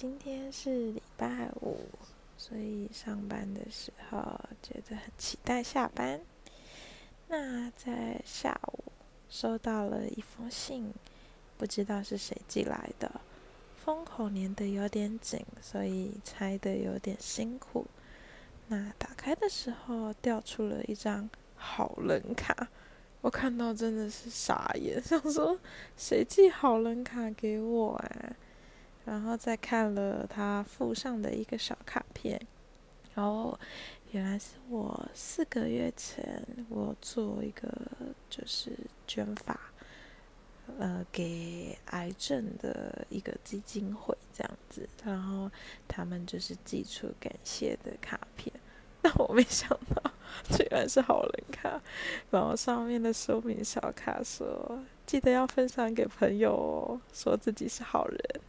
今天是礼拜五，所以上班的时候觉得很期待下班。那在下午收到了一封信，不知道是谁寄来的，封口粘的有点紧，所以拆的有点辛苦。那打开的时候掉出了一张好人卡，我看到真的是傻眼，想说谁寄好人卡给我啊？然后再看了他附上的一个小卡片，然后原来是我四个月前我做一个就是捐发，呃，给癌症的一个基金会这样子，然后他们就是寄出感谢的卡片，但我没想到居然是好人卡，然后上面的说明小卡说记得要分享给朋友哦，说自己是好人。